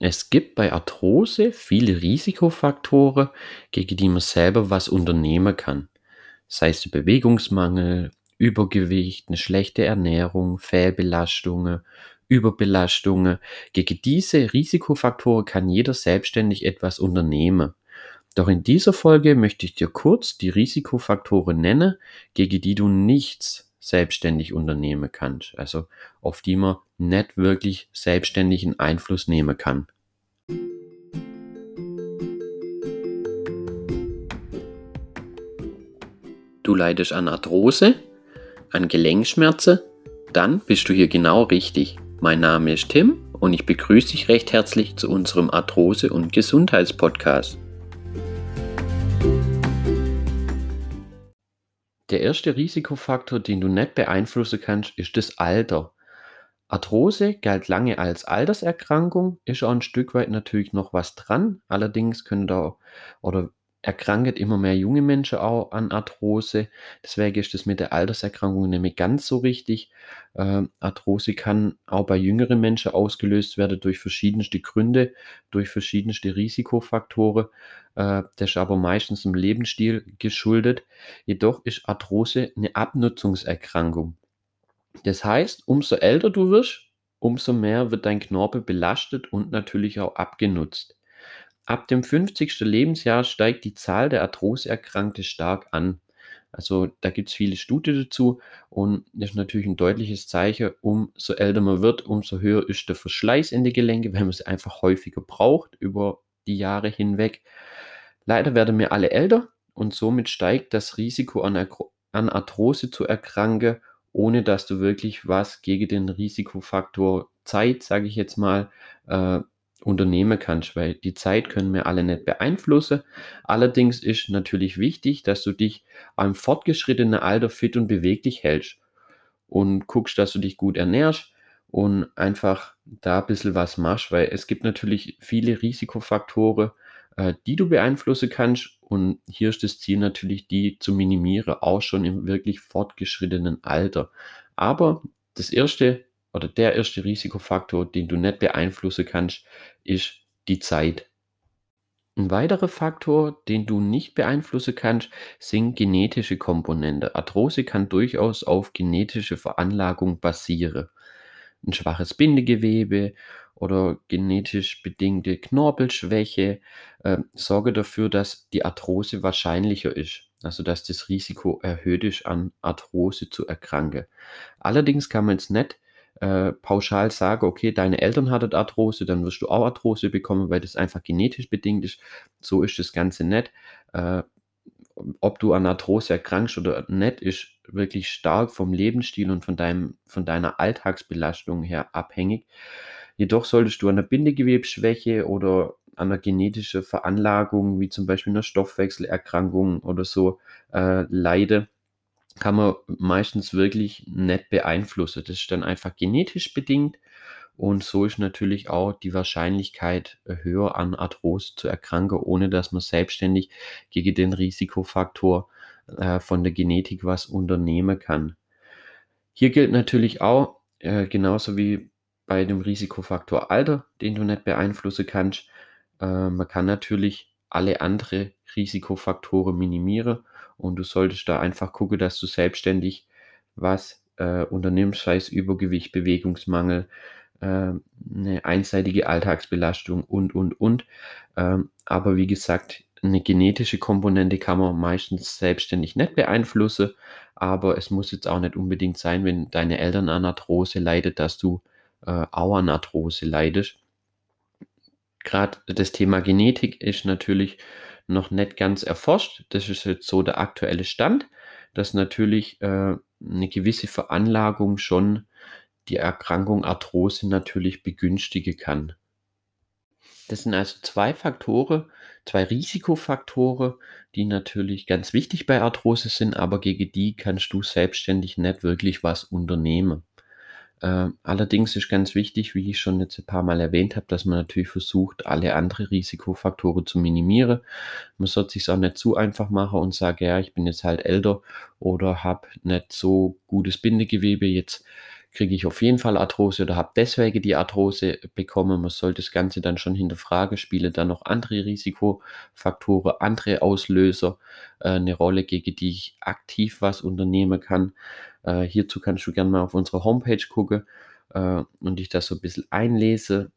Es gibt bei Arthrose viele Risikofaktoren, gegen die man selber was unternehmen kann. Sei es Bewegungsmangel, Übergewicht, eine schlechte Ernährung, Fehlbelastungen, Überbelastungen. Gegen diese Risikofaktoren kann jeder selbstständig etwas unternehmen. Doch in dieser Folge möchte ich dir kurz die Risikofaktoren nennen, gegen die du nichts selbstständig unternehmen kannst. Also auf die man nicht wirklich selbstständigen Einfluss nehmen kann. Du leidest an Arthrose, an Gelenkschmerzen, dann bist du hier genau richtig. Mein Name ist Tim und ich begrüße dich recht herzlich zu unserem Arthrose- und Gesundheitspodcast. Der erste Risikofaktor, den du nicht beeinflussen kannst, ist das Alter. Arthrose galt lange als Alterserkrankung, ist auch ein Stück weit natürlich noch was dran. Allerdings können da oder erkranken immer mehr junge Menschen auch an Arthrose. Deswegen ist das mit der Alterserkrankung nämlich ganz so richtig. Äh, Arthrose kann auch bei jüngeren Menschen ausgelöst werden durch verschiedenste Gründe, durch verschiedenste Risikofaktoren. Äh, das ist aber meistens im Lebensstil geschuldet. Jedoch ist Arthrose eine Abnutzungserkrankung. Das heißt, umso älter du wirst, umso mehr wird dein Knorpel belastet und natürlich auch abgenutzt. Ab dem 50. Lebensjahr steigt die Zahl der Arthroseerkrankte stark an. Also da gibt es viele Studien dazu und das ist natürlich ein deutliches Zeichen, umso älter man wird, umso höher ist der Verschleiß in die Gelenke, wenn man es einfach häufiger braucht über die Jahre hinweg. Leider werden wir alle älter und somit steigt das Risiko an, an Arthrose zu erkranken ohne dass du wirklich was gegen den Risikofaktor Zeit, sage ich jetzt mal, äh, unternehmen kannst, weil die Zeit können wir alle nicht beeinflussen. Allerdings ist natürlich wichtig, dass du dich am fortgeschrittenen Alter fit und beweglich hältst und guckst, dass du dich gut ernährst und einfach da ein bisschen was machst, weil es gibt natürlich viele Risikofaktoren, äh, die du beeinflussen kannst. Und hier ist das Ziel natürlich, die zu minimieren, auch schon im wirklich fortgeschrittenen Alter. Aber das erste oder der erste Risikofaktor, den du nicht beeinflussen kannst, ist die Zeit. Ein weiterer Faktor, den du nicht beeinflussen kannst, sind genetische Komponenten. Arthrose kann durchaus auf genetische Veranlagung basieren. Ein schwaches Bindegewebe oder genetisch bedingte Knorpelschwäche äh, sorge dafür, dass die Arthrose wahrscheinlicher ist. Also dass das Risiko erhöht ist, an Arthrose zu erkranken. Allerdings kann man jetzt nicht äh, pauschal sagen, okay, deine Eltern hatten Arthrose, dann wirst du auch Arthrose bekommen, weil das einfach genetisch bedingt ist. So ist das Ganze nicht. Äh, ob du an Arthrose erkrankst oder nicht, ist wirklich stark vom Lebensstil und von, deinem, von deiner Alltagsbelastung her abhängig. Jedoch solltest du an der Bindegewebsschwäche oder an einer genetischen Veranlagung, wie zum Beispiel einer Stoffwechselerkrankung oder so, äh, leiden, kann man meistens wirklich nicht beeinflussen. Das ist dann einfach genetisch bedingt und so ist natürlich auch die Wahrscheinlichkeit höher an Arthrose zu erkranken, ohne dass man selbstständig gegen den Risikofaktor äh, von der Genetik was unternehmen kann. Hier gilt natürlich auch, äh, genauso wie bei dem Risikofaktor Alter, den du nicht beeinflussen kannst. Äh, man kann natürlich alle andere Risikofaktoren minimieren und du solltest da einfach gucken, dass du selbstständig was äh, unternimmst, sei es Übergewicht, Bewegungsmangel, äh, eine einseitige Alltagsbelastung und, und, und. Ähm, aber wie gesagt, eine genetische Komponente kann man meistens selbstständig nicht beeinflussen, aber es muss jetzt auch nicht unbedingt sein, wenn deine Eltern an Arthrose leidet, dass du äh, Auernarthrose leidest. Gerade das Thema Genetik ist natürlich noch nicht ganz erforscht. Das ist jetzt so der aktuelle Stand, dass natürlich äh, eine gewisse Veranlagung schon die Erkrankung Arthrose natürlich begünstigen kann. Das sind also zwei Faktoren, zwei Risikofaktoren, die natürlich ganz wichtig bei Arthrose sind, aber gegen die kannst du selbstständig nicht wirklich was unternehmen. Äh, allerdings ist ganz wichtig, wie ich schon jetzt ein paar Mal erwähnt habe, dass man natürlich versucht, alle anderen Risikofaktoren zu minimieren. Man sollte sich auch nicht zu einfach machen und sagen, ja, ich bin jetzt halt älter oder habe nicht so gutes Bindegewebe, jetzt kriege ich auf jeden Fall Arthrose oder habe deswegen die Arthrose bekommen. Man sollte das Ganze dann schon hinterfragen, spiele dann noch andere Risikofaktoren, andere Auslöser äh, eine Rolle, gegen die ich aktiv was unternehmen kann. Äh, hierzu kannst du gerne mal auf unsere Homepage gucken äh, und dich das so ein bisschen einlese,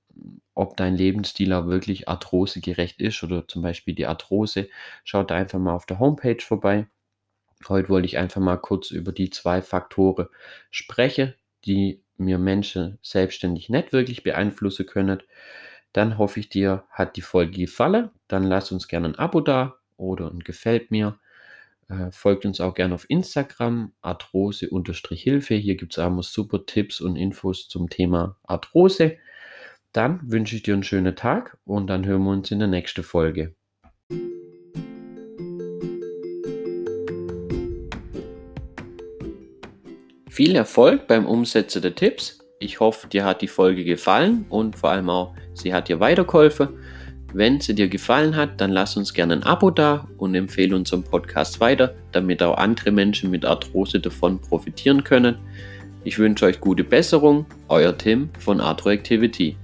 ob dein Lebensstil auch wirklich arthrosegerecht ist oder zum Beispiel die Arthrose. Schau da einfach mal auf der Homepage vorbei. Heute wollte ich einfach mal kurz über die zwei Faktoren sprechen, die mir Menschen selbstständig nicht wirklich beeinflussen können. Dann hoffe ich, dir hat die Folge gefallen. Dann lass uns gerne ein Abo da oder ein Gefällt mir. Äh, folgt uns auch gerne auf Instagram, arthrose-hilfe. Hier gibt es auch super Tipps und Infos zum Thema Arthrose. Dann wünsche ich dir einen schönen Tag und dann hören wir uns in der nächsten Folge. Viel Erfolg beim Umsetzen der Tipps. Ich hoffe, dir hat die Folge gefallen und vor allem auch, sie hat dir weitergeholfen. Wenn sie dir gefallen hat, dann lass uns gerne ein Abo da und empfehle unseren Podcast weiter, damit auch andere Menschen mit Arthrose davon profitieren können. Ich wünsche euch gute Besserung, euer Tim von Arthro Activity.